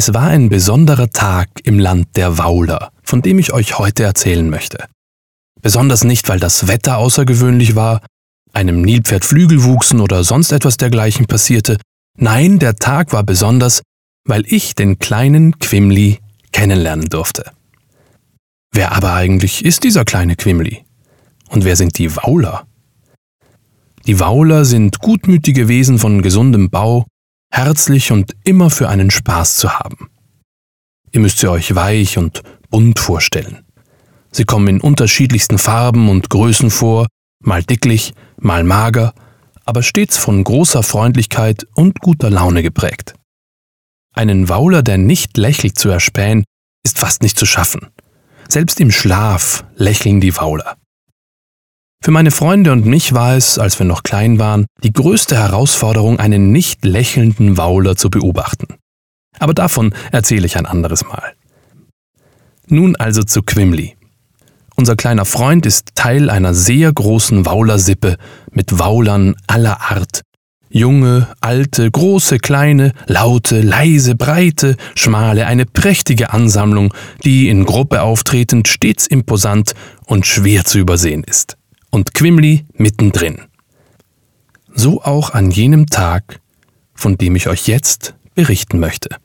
Es war ein besonderer Tag im Land der Wauler, von dem ich euch heute erzählen möchte. Besonders nicht, weil das Wetter außergewöhnlich war, einem Nilpferd Flügel wuchsen oder sonst etwas dergleichen passierte. Nein, der Tag war besonders, weil ich den kleinen Quimli kennenlernen durfte. Wer aber eigentlich ist dieser kleine Quimli? Und wer sind die Wauler? Die Wauler sind gutmütige Wesen von gesundem Bau, herzlich und immer für einen Spaß zu haben. Ihr müsst sie euch weich und bunt vorstellen. Sie kommen in unterschiedlichsten Farben und Größen vor, mal dicklich, mal mager, aber stets von großer Freundlichkeit und guter Laune geprägt. Einen Wauler, der nicht lächelt, zu erspähen, ist fast nicht zu schaffen. Selbst im Schlaf lächeln die Wauler. Für meine Freunde und mich war es, als wir noch klein waren, die größte Herausforderung, einen nicht lächelnden Wauler zu beobachten. Aber davon erzähle ich ein anderes Mal. Nun also zu Quimli. Unser kleiner Freund ist Teil einer sehr großen Waulersippe mit Waulern aller Art. Junge, alte, große, kleine, laute, leise, breite, schmale, eine prächtige Ansammlung, die in Gruppe auftretend stets imposant und schwer zu übersehen ist und Quimli mittendrin. So auch an jenem Tag, von dem ich euch jetzt berichten möchte.